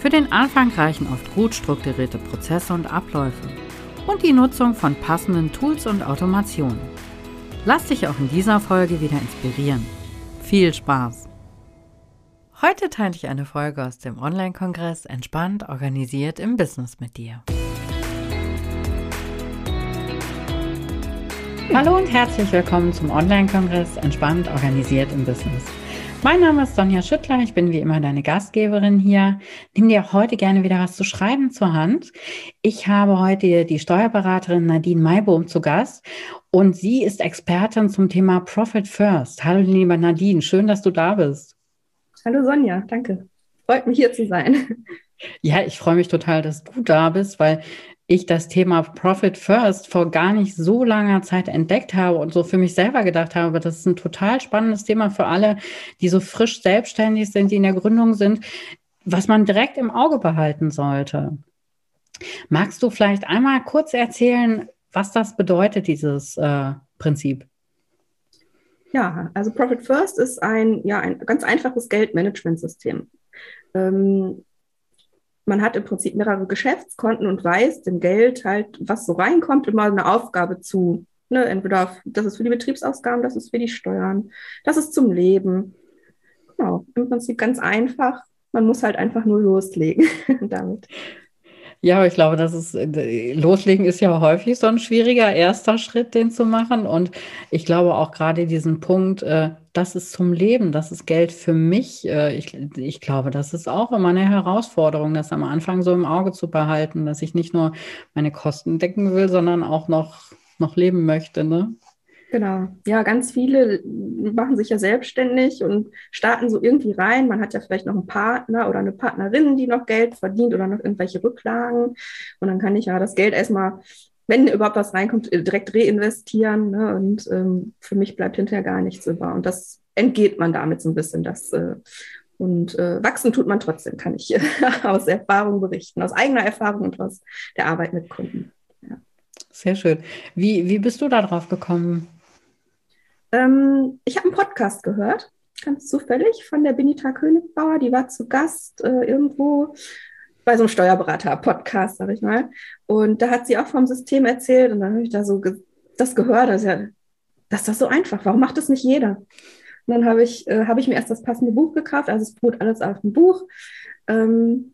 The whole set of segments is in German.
Für den Anfang reichen oft gut strukturierte Prozesse und Abläufe und die Nutzung von passenden Tools und Automationen. Lass dich auch in dieser Folge wieder inspirieren. Viel Spaß! Heute teile ich eine Folge aus dem Online-Kongress Entspannt organisiert im Business mit dir. Hallo und herzlich willkommen zum Online-Kongress Entspannt organisiert im Business. Mein Name ist Sonja Schüttler, ich bin wie immer deine Gastgeberin hier. Nimm dir auch heute gerne wieder was zu schreiben zur Hand. Ich habe heute die Steuerberaterin Nadine Maibohm zu Gast und sie ist Expertin zum Thema Profit First. Hallo liebe Nadine, schön, dass du da bist. Hallo Sonja, danke. Freut mich hier zu sein. Ja, ich freue mich total, dass du da bist, weil ich das Thema Profit First vor gar nicht so langer Zeit entdeckt habe und so für mich selber gedacht habe, das ist ein total spannendes Thema für alle, die so frisch selbstständig sind, die in der Gründung sind, was man direkt im Auge behalten sollte. Magst du vielleicht einmal kurz erzählen, was das bedeutet, dieses äh, Prinzip? Ja, also Profit First ist ein, ja, ein ganz einfaches Geldmanagementsystem. Ähm, man hat im Prinzip mehrere Geschäftskonten und weiß dem Geld halt, was so reinkommt, immer eine Aufgabe zu. Ne? Entweder das ist für die Betriebsausgaben, das ist für die Steuern, das ist zum Leben. Genau, im Prinzip ganz einfach. Man muss halt einfach nur loslegen damit. Ja, ich glaube, das ist, äh, loslegen ist ja häufig so ein schwieriger erster Schritt, den zu machen. Und ich glaube auch gerade diesen Punkt, äh, das ist zum Leben, das ist Geld für mich. Äh, ich, ich glaube, das ist auch immer eine Herausforderung, das am Anfang so im Auge zu behalten, dass ich nicht nur meine Kosten decken will, sondern auch noch, noch leben möchte. Ne? Genau. Ja, ganz viele machen sich ja selbstständig und starten so irgendwie rein. Man hat ja vielleicht noch einen Partner oder eine Partnerin, die noch Geld verdient oder noch irgendwelche Rücklagen. Und dann kann ich ja das Geld erstmal, wenn überhaupt was reinkommt, äh, direkt reinvestieren. Ne? Und ähm, für mich bleibt hinterher gar nichts über. Und das entgeht man damit so ein bisschen. Das, äh, und äh, wachsen tut man trotzdem, kann ich aus Erfahrung berichten, aus eigener Erfahrung und aus der Arbeit mit Kunden. Sehr schön. Wie, wie bist du da drauf gekommen? Ähm, ich habe einen Podcast gehört, ganz zufällig, von der Benita Königbauer. Die war zu Gast äh, irgendwo bei so einem Steuerberater-Podcast, sag ich mal. Und da hat sie auch vom System erzählt und dann habe ich da so ge das gehört. Das ist, ja, das so einfach. Warum macht das nicht jeder? Und dann habe ich, äh, hab ich mir erst das passende Buch gekauft. Also es beruht alles auf dem Buch. Ähm,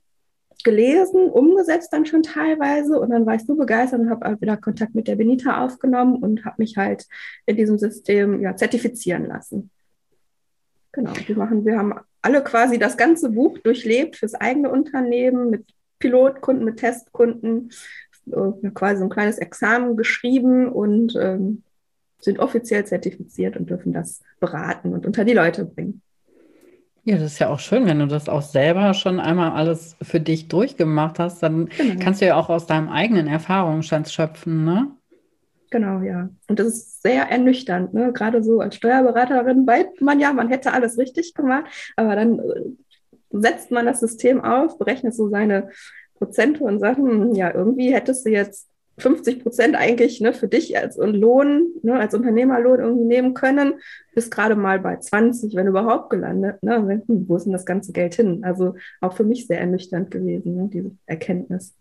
gelesen, umgesetzt dann schon teilweise und dann war ich so begeistert und habe wieder Kontakt mit der Benita aufgenommen und habe mich halt in diesem System ja, zertifizieren lassen. Genau, wir machen, wir haben alle quasi das ganze Buch durchlebt fürs eigene Unternehmen mit Pilotkunden, mit Testkunden, äh, quasi so ein kleines Examen geschrieben und ähm, sind offiziell zertifiziert und dürfen das beraten und unter die Leute bringen. Ja, das ist ja auch schön, wenn du das auch selber schon einmal alles für dich durchgemacht hast, dann genau. kannst du ja auch aus deinem eigenen Erfahrungsschatz schöpfen, ne? Genau, ja. Und das ist sehr ernüchternd, ne? Gerade so als Steuerberaterin weiß man ja, man hätte alles richtig gemacht, aber dann äh, setzt man das System auf, berechnet so seine Prozente und sagt, hm, ja, irgendwie hättest du jetzt 50 Prozent eigentlich ne, für dich als Lohn, ne, als Unternehmerlohn irgendwie nehmen können, bist gerade mal bei 20, wenn überhaupt gelandet. Ne? Hm, wo ist denn das ganze Geld hin? Also auch für mich sehr ernüchternd gewesen, ne, diese Erkenntnis.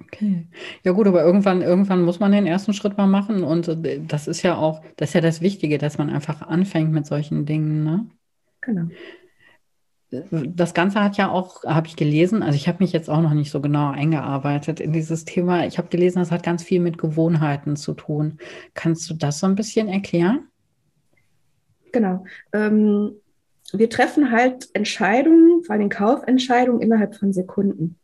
Okay. Ja gut, aber irgendwann, irgendwann muss man den ersten Schritt mal machen. Und äh, das ist ja auch, das ist ja das Wichtige, dass man einfach anfängt mit solchen Dingen, ne? Genau das Ganze hat ja auch, habe ich gelesen, also ich habe mich jetzt auch noch nicht so genau eingearbeitet in dieses Thema. Ich habe gelesen, das hat ganz viel mit Gewohnheiten zu tun. Kannst du das so ein bisschen erklären? Genau. Ähm, wir treffen halt Entscheidungen, vor allem Kaufentscheidungen innerhalb von Sekunden.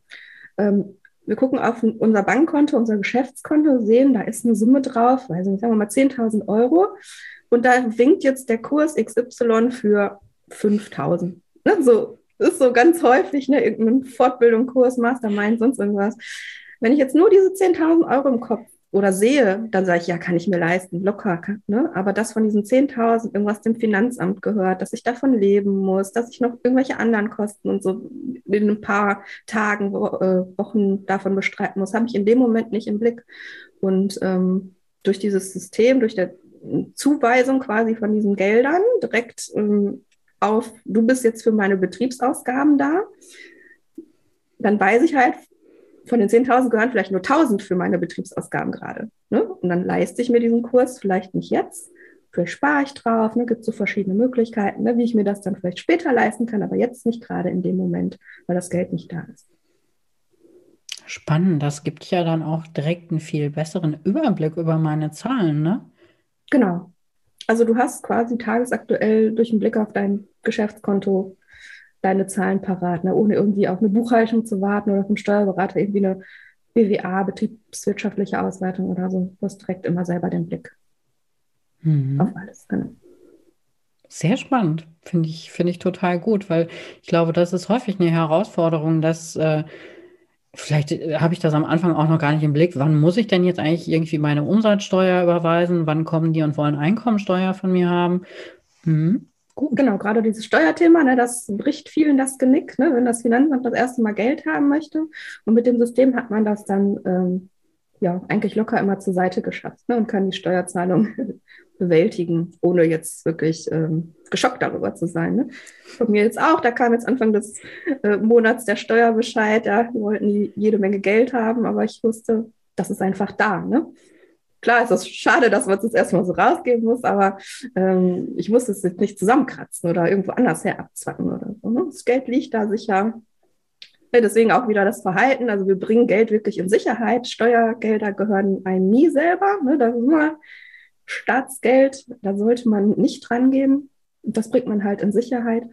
Ähm, wir gucken auf unser Bankkonto, unser Geschäftskonto, sehen, da ist eine Summe drauf, also sagen wir mal 10.000 Euro. Und da winkt jetzt der Kurs XY für 5.000 Ne, so ist so ganz häufig, ne, irgendein Fortbildung, Kurs, Mastermind, sonst irgendwas. Wenn ich jetzt nur diese 10.000 Euro im Kopf oder sehe, dann sage ich, ja, kann ich mir leisten, locker. Ne? Aber das von diesen 10.000 irgendwas dem Finanzamt gehört, dass ich davon leben muss, dass ich noch irgendwelche anderen Kosten und so in ein paar Tagen, äh, Wochen davon bestreiten muss, habe ich in dem Moment nicht im Blick. Und ähm, durch dieses System, durch die Zuweisung quasi von diesen Geldern direkt ähm, auf, du bist jetzt für meine Betriebsausgaben da, dann weiß ich halt, von den 10.000 gehören vielleicht nur 1.000 für meine Betriebsausgaben gerade. Ne? Und dann leiste ich mir diesen Kurs vielleicht nicht jetzt, vielleicht spare ich drauf, ne? gibt es so verschiedene Möglichkeiten, ne? wie ich mir das dann vielleicht später leisten kann, aber jetzt nicht gerade in dem Moment, weil das Geld nicht da ist. Spannend, das gibt ja dann auch direkt einen viel besseren Überblick über meine Zahlen, ne? Genau. Also du hast quasi tagesaktuell durch einen Blick auf dein Geschäftskonto deine Zahlen parat, ne? ohne irgendwie auf eine Buchhaltung zu warten oder vom Steuerberater irgendwie eine BWA, betriebswirtschaftliche Auswertung oder so. Du hast direkt immer selber den Blick mhm. auf alles. Genau. Sehr spannend, finde ich, finde ich total gut, weil ich glaube, das ist häufig eine Herausforderung, dass äh, vielleicht äh, habe ich das am Anfang auch noch gar nicht im Blick. Wann muss ich denn jetzt eigentlich irgendwie meine Umsatzsteuer überweisen? Wann kommen die und wollen Einkommensteuer von mir haben? Mhm. Gut. Genau, gerade dieses Steuerthema, ne, das bricht vielen das Genick, ne, wenn das Finanzamt das erste Mal Geld haben möchte. Und mit dem System hat man das dann ähm, ja eigentlich locker immer zur Seite geschafft ne, und kann die Steuerzahlung bewältigen, ohne jetzt wirklich ähm, geschockt darüber zu sein. Ne. Von mir jetzt auch, da kam jetzt Anfang des äh, Monats der Steuerbescheid, ja, wollten die jede Menge Geld haben, aber ich wusste, das ist einfach da. Ne? klar ist das schade, dass man es jetzt erstmal so rausgeben muss, aber ähm, ich muss es jetzt nicht zusammenkratzen oder irgendwo anders her abzwacken oder so. Ne? Das Geld liegt da sicher. Ja, deswegen auch wieder das Verhalten. Also wir bringen Geld wirklich in Sicherheit. Steuergelder gehören einem nie selber. Ne? Das ist immer Staatsgeld. Da sollte man nicht dran geben. Das bringt man halt in Sicherheit.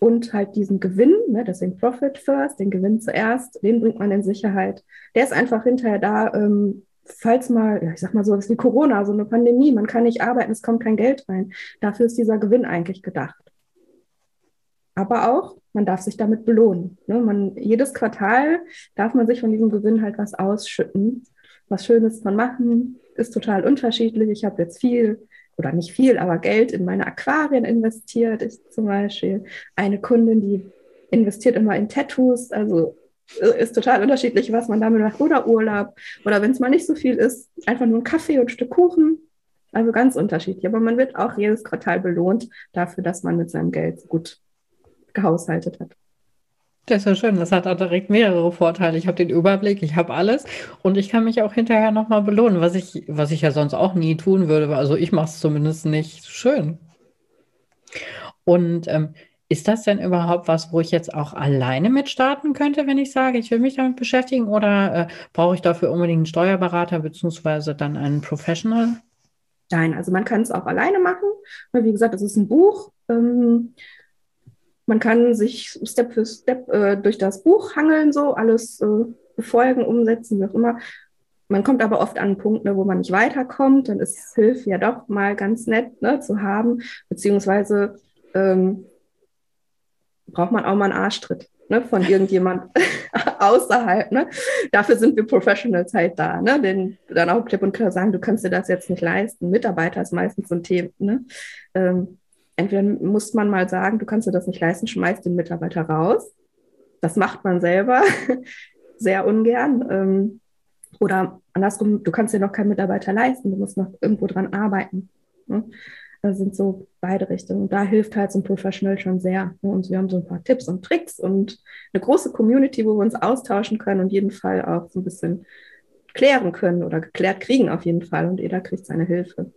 Und halt diesen Gewinn, ne, deswegen Profit first, den Gewinn zuerst, den bringt man in Sicherheit. Der ist einfach hinterher da, ähm, falls mal, ja, ich sag mal so was wie Corona, so eine Pandemie, man kann nicht arbeiten, es kommt kein Geld rein. Dafür ist dieser Gewinn eigentlich gedacht. Aber auch, man darf sich damit belohnen. Ne? Man, jedes Quartal darf man sich von diesem Gewinn halt was ausschütten. Was Schönes von machen, ist total unterschiedlich. Ich habe jetzt viel oder nicht viel, aber Geld in meine Aquarien investiert. Ich zum Beispiel eine Kundin, die investiert immer in Tattoos, also ist total unterschiedlich, was man damit macht. Oder Urlaub. Oder wenn es mal nicht so viel ist, einfach nur ein Kaffee und ein Stück Kuchen. Also ganz unterschiedlich. Aber man wird auch jedes Quartal belohnt dafür, dass man mit seinem Geld gut gehaushaltet hat. Das ist ja schön. Das hat auch direkt mehrere Vorteile. Ich habe den Überblick, ich habe alles und ich kann mich auch hinterher nochmal belohnen, was ich, was ich ja sonst auch nie tun würde. Also ich mache es zumindest nicht schön. Und ähm, ist das denn überhaupt was, wo ich jetzt auch alleine mit starten könnte, wenn ich sage, ich will mich damit beschäftigen oder äh, brauche ich dafür unbedingt einen Steuerberater beziehungsweise dann einen Professional? Nein, also man kann es auch alleine machen. Wie gesagt, es ist ein Buch. Ähm, man kann sich Step für Step äh, durch das Buch hangeln, so alles äh, befolgen, umsetzen, wie auch immer. Man kommt aber oft an Punkte, wo man nicht weiterkommt. Dann ist Hilfe ja doch mal ganz nett ne, zu haben, beziehungsweise ähm, braucht man auch mal einen Arschtritt ne, von irgendjemand außerhalb. Ne? Dafür sind wir Professionals halt da, ne? denn dann auch klipp und klar sagen, du kannst dir das jetzt nicht leisten. Mitarbeiter ist meistens so ein Thema. Ne? Ähm, entweder muss man mal sagen, du kannst dir das nicht leisten, schmeiß den Mitarbeiter raus. Das macht man selber sehr ungern. Ähm, oder andersrum, du kannst dir noch keinen Mitarbeiter leisten, du musst noch irgendwo dran arbeiten. Ne? Das sind so beide Richtungen. Da hilft halt so ein Professional schon sehr. Ne? Und wir haben so ein paar Tipps und Tricks und eine große Community, wo wir uns austauschen können und jeden Fall auch so ein bisschen klären können oder geklärt kriegen auf jeden Fall. Und jeder kriegt seine Hilfe.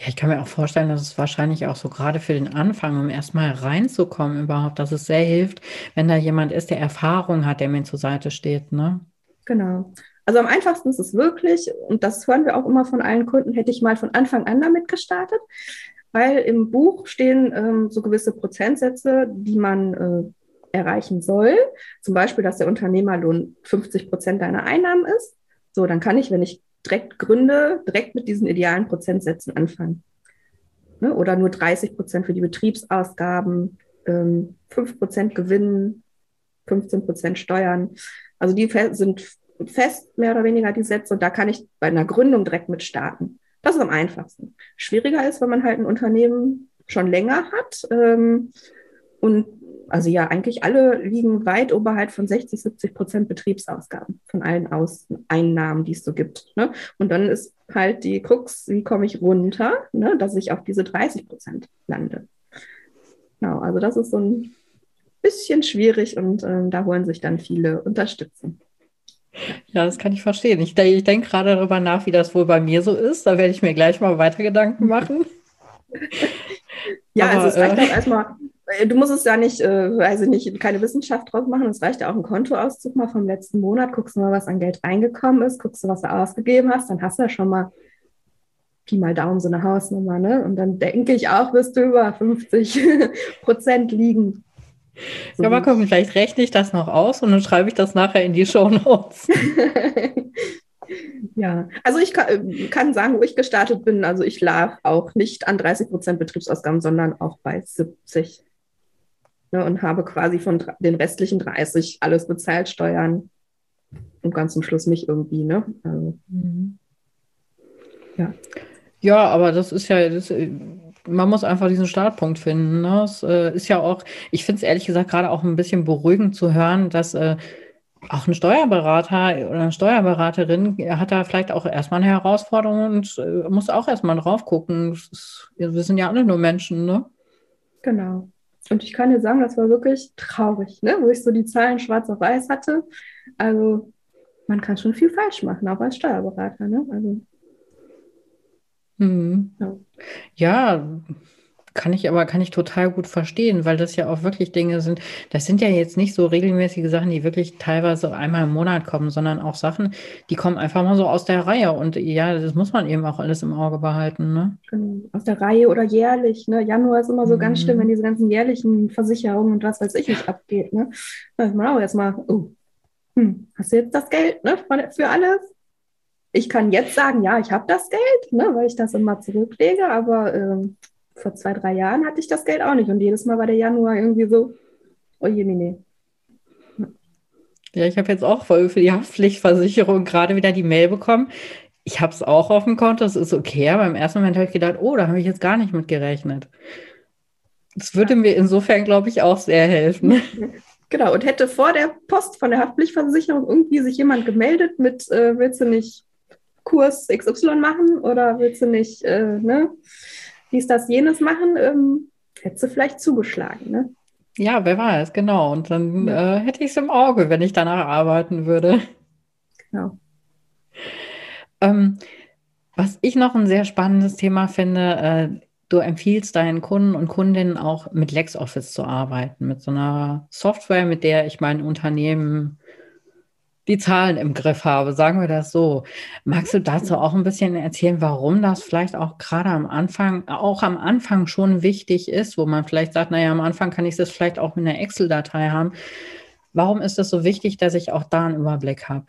Ja, ich kann mir auch vorstellen, dass es wahrscheinlich auch so gerade für den Anfang, um erstmal reinzukommen überhaupt, dass es sehr hilft, wenn da jemand ist, der Erfahrung hat, der mir zur Seite steht, ne? Genau. Also am einfachsten ist es wirklich, und das hören wir auch immer von allen Kunden, hätte ich mal von Anfang an damit gestartet, weil im Buch stehen ähm, so gewisse Prozentsätze, die man äh, erreichen soll. Zum Beispiel, dass der Unternehmerlohn 50 Prozent deiner Einnahmen ist. So, dann kann ich, wenn ich direkt gründe, direkt mit diesen idealen Prozentsätzen anfangen. Ne? Oder nur 30 Prozent für die Betriebsausgaben ähm, 5% Gewinn, 15% Steuern. Also die sind fest mehr oder weniger die Sätze und da kann ich bei einer Gründung direkt mit starten. Das ist am einfachsten. Schwieriger ist, wenn man halt ein Unternehmen schon länger hat ähm, und also ja, eigentlich alle liegen weit oberhalb von 60, 70 Prozent Betriebsausgaben von allen Aus Einnahmen, die es so gibt. Ne? Und dann ist halt die Krux, wie komme ich runter, ne, dass ich auf diese 30 Prozent lande. Genau, also das ist so ein bisschen schwierig und ähm, da holen sich dann viele Unterstützung. Ja, das kann ich verstehen. Ich, ich denke gerade darüber nach, wie das wohl bei mir so ist. Da werde ich mir gleich mal weiter Gedanken machen. ja, Aber, also es reicht äh, auch erstmal, du musst es ja nicht, äh, weiß ich nicht, keine Wissenschaft draus machen. Es reicht ja auch ein Kontoauszug mal vom letzten Monat. Guckst du mal, was an Geld reingekommen ist, guckst du, was du ausgegeben hast, dann hast du ja schon mal Pi mal Daumen so eine Hausnummer, ne? Und dann denke ich auch, wirst du über 50 Prozent liegen. So ja, mal gucken, vielleicht rechne ich das noch aus und dann schreibe ich das nachher in die Show Notes. ja, also ich kann, äh, kann, sagen, wo ich gestartet bin. Also ich lag auch nicht an 30 Prozent Betriebsausgaben, sondern auch bei 70. Ne, und habe quasi von den restlichen 30 alles bezahlt, Steuern und ganz zum Schluss mich irgendwie. Ne? Also, mhm. Ja. Ja, aber das ist ja, das, äh, man muss einfach diesen Startpunkt finden. Ne? Es äh, ist ja auch, ich finde es ehrlich gesagt gerade auch ein bisschen beruhigend zu hören, dass äh, auch ein Steuerberater oder eine Steuerberaterin hat da vielleicht auch erstmal eine Herausforderung und äh, muss auch erstmal drauf gucken. Ist, wir sind ja alle nur Menschen, ne? Genau. Und ich kann dir sagen, das war wirklich traurig, ne? wo ich so die Zahlen schwarz auf weiß hatte. Also man kann schon viel falsch machen, auch als Steuerberater. Ne? Also Mhm. Ja. ja. Kann ich aber, kann ich total gut verstehen, weil das ja auch wirklich Dinge sind. Das sind ja jetzt nicht so regelmäßige Sachen, die wirklich teilweise einmal im Monat kommen, sondern auch Sachen, die kommen einfach mal so aus der Reihe. Und ja, das muss man eben auch alles im Auge behalten. Ne? Genau. Aus der Reihe oder jährlich. Ne? Januar ist immer so mhm. ganz schlimm, wenn diese ganzen jährlichen Versicherungen und was weiß ich nicht abgeht. Ne? Da ist man auch erstmal, oh, hm, hast du jetzt das Geld ne, für alles? ich kann jetzt sagen, ja, ich habe das Geld, ne, weil ich das immer zurücklege, aber äh, vor zwei, drei Jahren hatte ich das Geld auch nicht. Und jedes Mal war der Januar irgendwie so, oh je, nee. Ja, ich habe jetzt auch voll für die Haftpflichtversicherung gerade wieder die Mail bekommen. Ich habe es auch auf dem Konto, das ist okay, aber im ersten Moment habe ich gedacht, oh, da habe ich jetzt gar nicht mit gerechnet. Das würde mir insofern, glaube ich, auch sehr helfen. Genau, und hätte vor der Post von der Haftpflichtversicherung irgendwie sich jemand gemeldet mit, äh, willst du nicht Kurs XY machen oder willst du nicht, äh, ne, dies, das, jenes machen, ähm, hättest du vielleicht zugeschlagen, ne? Ja, wer weiß, genau. Und dann ja. äh, hätte ich es im Auge, wenn ich danach arbeiten würde. Genau. Ähm, was ich noch ein sehr spannendes Thema finde, äh, du empfiehlst deinen Kunden und Kundinnen auch mit LexOffice zu arbeiten, mit so einer Software, mit der ich mein Unternehmen die Zahlen im Griff habe, sagen wir das so. Magst du dazu auch ein bisschen erzählen, warum das vielleicht auch gerade am Anfang, auch am Anfang schon wichtig ist, wo man vielleicht sagt, naja, am Anfang kann ich das vielleicht auch mit einer Excel-Datei haben. Warum ist es so wichtig, dass ich auch da einen Überblick habe?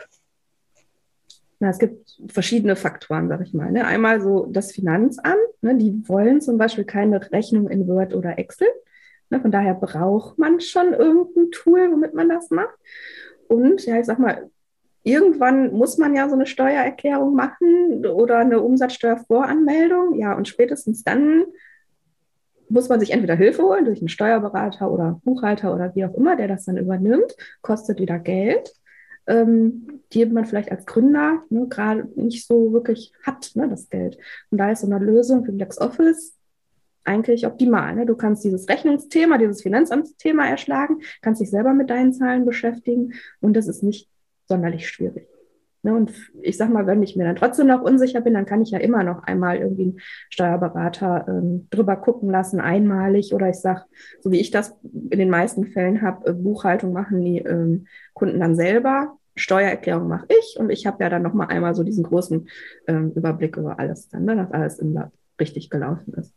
Na, es gibt verschiedene Faktoren, sag ich mal. Ne? Einmal so das Finanzamt, ne? die wollen zum Beispiel keine Rechnung in Word oder Excel. Ne? Von daher braucht man schon irgendein Tool, womit man das macht. Und ja, ich sag mal, irgendwann muss man ja so eine Steuererklärung machen oder eine Umsatzsteuervoranmeldung. Ja, und spätestens dann muss man sich entweder Hilfe holen durch einen Steuerberater oder Buchhalter oder wie auch immer, der das dann übernimmt, kostet wieder Geld, ähm, die man vielleicht als Gründer ne, gerade nicht so wirklich hat, ne, das Geld. Und da ist so eine Lösung für LexOffice eigentlich optimal. Ne? Du kannst dieses Rechnungsthema, dieses Finanzamtsthema erschlagen, kannst dich selber mit deinen Zahlen beschäftigen und das ist nicht sonderlich schwierig. Ne? Und ich sag mal, wenn ich mir dann trotzdem noch unsicher bin, dann kann ich ja immer noch einmal irgendwie einen Steuerberater ähm, drüber gucken lassen, einmalig oder ich sag, so wie ich das in den meisten Fällen habe, äh, Buchhaltung machen die ähm, Kunden dann selber. Steuererklärung mache ich und ich habe ja dann noch mal einmal so diesen großen ähm, Überblick über alles dann, ne, dass alles richtig gelaufen ist.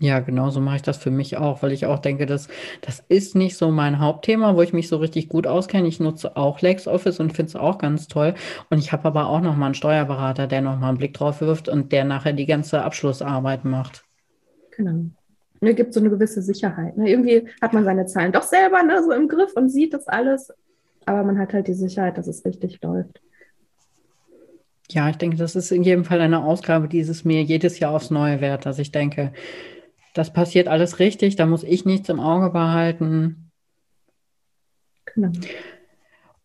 Ja, genau so mache ich das für mich auch, weil ich auch denke, dass das ist nicht so mein Hauptthema, wo ich mich so richtig gut auskenne. Ich nutze auch LexOffice und finde es auch ganz toll. Und ich habe aber auch noch mal einen Steuerberater, der noch mal einen Blick drauf wirft und der nachher die ganze Abschlussarbeit macht. Genau. ne, gibt so eine gewisse Sicherheit. Ne? Irgendwie hat man seine Zahlen doch selber ne, so im Griff und sieht das alles, aber man hat halt die Sicherheit, dass es richtig läuft. Ja, ich denke, das ist in jedem Fall eine Ausgabe, die es mir jedes Jahr aufs Neue wert, dass ich denke, das passiert alles richtig, da muss ich nichts im Auge behalten. Genau.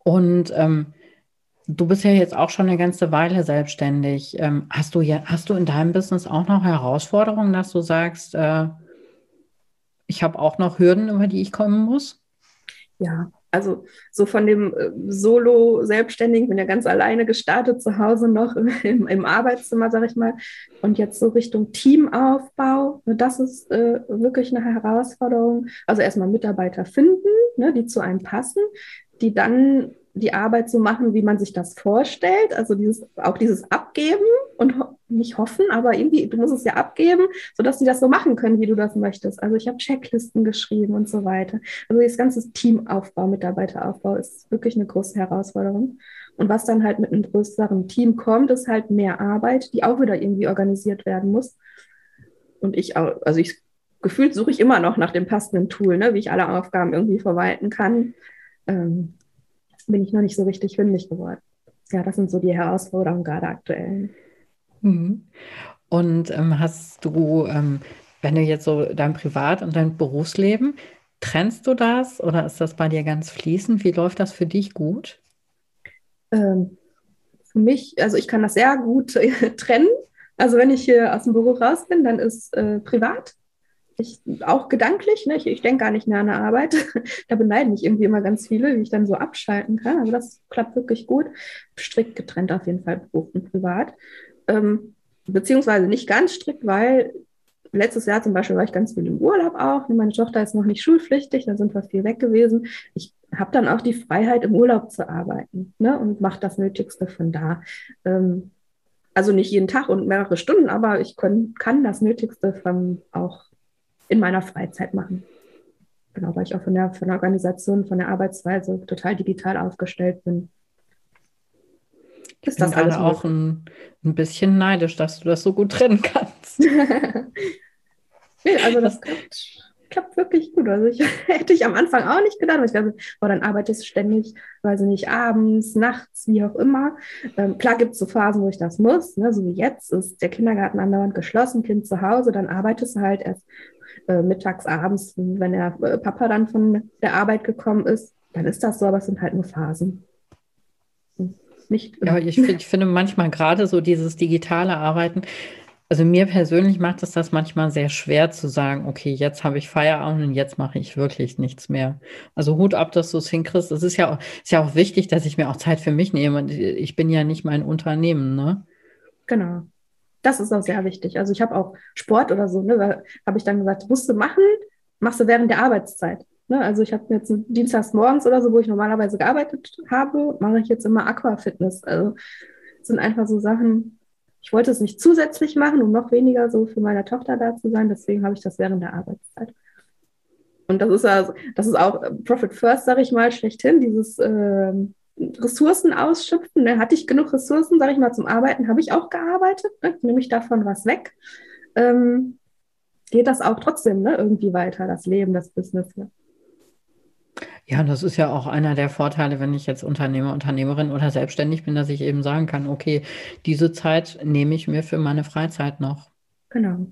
Und ähm, du bist ja jetzt auch schon eine ganze Weile selbstständig. Ähm, hast, du ja, hast du in deinem Business auch noch Herausforderungen, dass du sagst, äh, ich habe auch noch Hürden, über die ich kommen muss? Ja, also so von dem äh, Solo-Selbstständigen, bin ja ganz alleine gestartet zu Hause noch im, im Arbeitszimmer, sage ich mal. Und jetzt so Richtung Teamaufbau, ne, das ist äh, wirklich eine Herausforderung. Also erstmal Mitarbeiter finden, ne, die zu einem passen, die dann die Arbeit so machen, wie man sich das vorstellt. Also dieses, auch dieses Abgeben und ho nicht hoffen, aber irgendwie, du musst es ja abgeben, sodass sie das so machen können, wie du das möchtest. Also ich habe Checklisten geschrieben und so weiter. Also das ganze Teamaufbau, Mitarbeiteraufbau ist wirklich eine große Herausforderung. Und was dann halt mit einem größeren Team kommt, ist halt mehr Arbeit, die auch wieder irgendwie organisiert werden muss. Und ich auch, also ich gefühlt suche ich immer noch nach dem passenden Tool, ne, wie ich alle Aufgaben irgendwie verwalten kann. Ähm, bin ich noch nicht so richtig fündig geworden. Ja, das sind so die Herausforderungen gerade aktuell. Mhm. Und ähm, hast du, ähm, wenn du jetzt so dein Privat- und dein Berufsleben, trennst du das oder ist das bei dir ganz fließend? Wie läuft das für dich gut? Ähm, für mich, also ich kann das sehr gut äh, trennen. Also wenn ich hier aus dem Büro raus bin, dann ist äh, privat ich auch gedanklich, ne? ich, ich denke gar nicht mehr an der Arbeit. da beneiden mich irgendwie immer ganz viele, wie ich dann so abschalten kann. Aber das klappt wirklich gut. Strikt getrennt auf jeden Fall Beruf und Privat. Ähm, beziehungsweise nicht ganz strikt, weil letztes Jahr zum Beispiel war ich ganz viel im Urlaub auch. Meine Tochter ist noch nicht schulpflichtig, da sind wir viel weg gewesen. Ich habe dann auch die Freiheit, im Urlaub zu arbeiten ne? und mache das Nötigste von da. Ähm, also nicht jeden Tag und mehrere Stunden, aber ich können, kann das Nötigste von auch in meiner Freizeit machen. Genau, weil ich auch von der, von der Organisation, von der Arbeitsweise total digital aufgestellt bin. Ist das alles auch ein, ein bisschen neidisch, dass du das so gut trennen kannst. nee, also das klappt, klappt, wirklich gut. Also ich hätte ich am Anfang auch nicht gedacht. Ich glaube, oh, dann arbeitest du ständig, weiß ich nicht, abends, nachts, wie auch immer. Ähm, klar gibt es so Phasen, wo ich das muss. Ne? So wie jetzt ist der Kindergarten andauernd geschlossen, Kind zu Hause, dann arbeitest du halt erst äh, mittags, abends, wenn der äh, Papa dann von der Arbeit gekommen ist, dann ist das so, aber es sind halt nur Phasen. Nicht ja, ich, ich finde manchmal gerade so dieses digitale Arbeiten, also mir persönlich macht es das manchmal sehr schwer zu sagen, okay, jetzt habe ich Feierabend und jetzt mache ich wirklich nichts mehr. Also Hut ab, dass du es hinkriegst. Es ist ja, auch, ist ja auch wichtig, dass ich mir auch Zeit für mich nehme. Ich bin ja nicht mein Unternehmen, ne? Genau. Das ist auch sehr wichtig. Also ich habe auch Sport oder so, ne, habe ich dann gesagt, musst du machen, machst du während der Arbeitszeit. Ne? Also ich habe jetzt dienstags morgens oder so, wo ich normalerweise gearbeitet habe, mache ich jetzt immer Aquafitness. Also sind einfach so Sachen, ich wollte es nicht zusätzlich machen, um noch weniger so für meine Tochter da zu sein, deswegen habe ich das während der Arbeitszeit. Und das ist also, das ist auch Profit First, sage ich mal, schlechthin, dieses äh, Ressourcen ausschöpfen. Ne? Hatte ich genug Ressourcen, sage ich mal, zum Arbeiten, habe ich auch gearbeitet, ne? nehme ich davon was weg. Ähm, geht das auch trotzdem ne? irgendwie weiter, das Leben, das Business. Ne? Ja, das ist ja auch einer der Vorteile, wenn ich jetzt Unternehmer, Unternehmerin oder selbstständig bin, dass ich eben sagen kann, okay, diese Zeit nehme ich mir für meine Freizeit noch. Genau.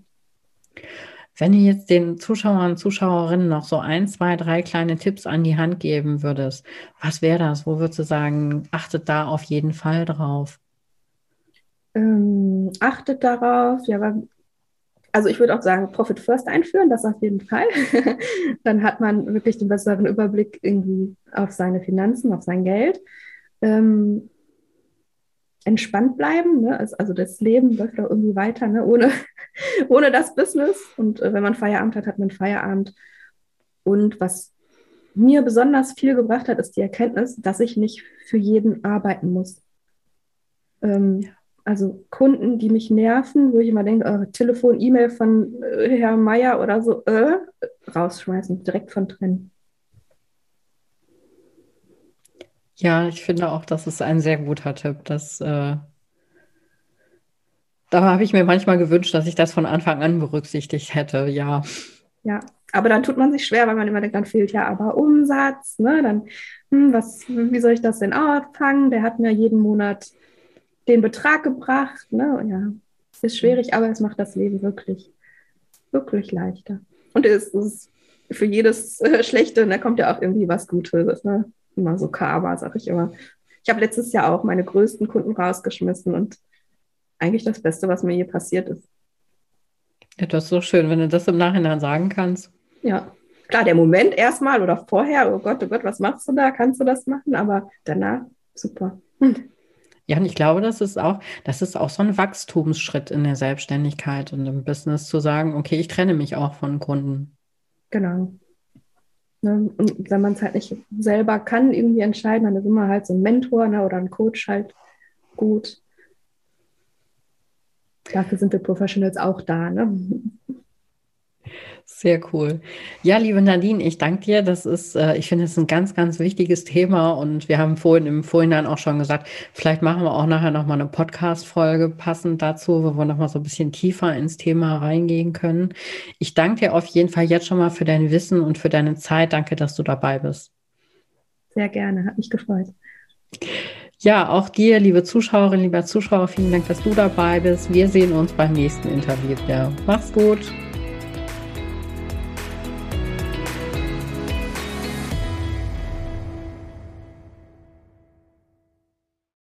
Wenn du jetzt den Zuschauern und Zuschauerinnen noch so ein, zwei, drei kleine Tipps an die Hand geben würdest, was wäre das? Wo würdest du sagen, achtet da auf jeden Fall drauf? Ähm, achtet darauf, ja, also ich würde auch sagen, Profit First einführen, das auf jeden Fall. Dann hat man wirklich den besseren Überblick irgendwie auf seine Finanzen, auf sein Geld. Ähm, entspannt bleiben. Ne? Also das Leben läuft auch irgendwie weiter, ne? ohne, ohne das Business. Und äh, wenn man Feierabend hat, hat man Feierabend. Und was mir besonders viel gebracht hat, ist die Erkenntnis, dass ich nicht für jeden arbeiten muss. Ähm, also Kunden, die mich nerven, wo ich immer denke, oh, Telefon, E-Mail von äh, Herrn Meier oder so, äh, rausschmeißen, direkt von trennen. Ja, ich finde auch, das ist ein sehr guter Tipp. Das, äh, da habe ich mir manchmal gewünscht, dass ich das von Anfang an berücksichtigt hätte. Ja. Ja, aber dann tut man sich schwer, weil man immer denkt, dann fehlt ja aber Umsatz, ne? Dann, hm, was, wie soll ich das denn auffangen? Der hat mir jeden Monat den Betrag gebracht, ne? Ja, ist schwierig, aber es macht das Leben wirklich, wirklich leichter. Und es ist für jedes äh, Schlechte, da kommt ja auch irgendwie was Gutes, ne? Immer so Karma, sag ich immer. Ich habe letztes Jahr auch meine größten Kunden rausgeschmissen und eigentlich das Beste, was mir je passiert ist. Ja, das ist so schön, wenn du das im Nachhinein sagen kannst. Ja, klar, der Moment erstmal oder vorher, oh Gott, oh Gott, was machst du da? Kannst du das machen? Aber danach, super. Hm. Ja, und ich glaube, das ist auch, das ist auch so ein Wachstumsschritt in der Selbstständigkeit und im Business zu sagen, okay, ich trenne mich auch von Kunden. Genau. Ne? Und wenn man es halt nicht selber kann, irgendwie entscheiden, dann ist immer halt so ein Mentor ne, oder ein Coach halt gut. Dafür sind wir Professionals auch da. Ne? Sehr cool. Ja, liebe Nadine, ich danke dir. Das ist, äh, ich finde, es ein ganz, ganz wichtiges Thema und wir haben vorhin im Vorhinein auch schon gesagt, vielleicht machen wir auch nachher nochmal eine Podcast-Folge passend dazu, wo wir nochmal so ein bisschen tiefer ins Thema reingehen können. Ich danke dir auf jeden Fall jetzt schon mal für dein Wissen und für deine Zeit. Danke, dass du dabei bist. Sehr gerne, hat mich gefreut. Ja, auch dir, liebe Zuschauerinnen, lieber Zuschauer, vielen Dank, dass du dabei bist. Wir sehen uns beim nächsten Interview wieder. Mach's gut.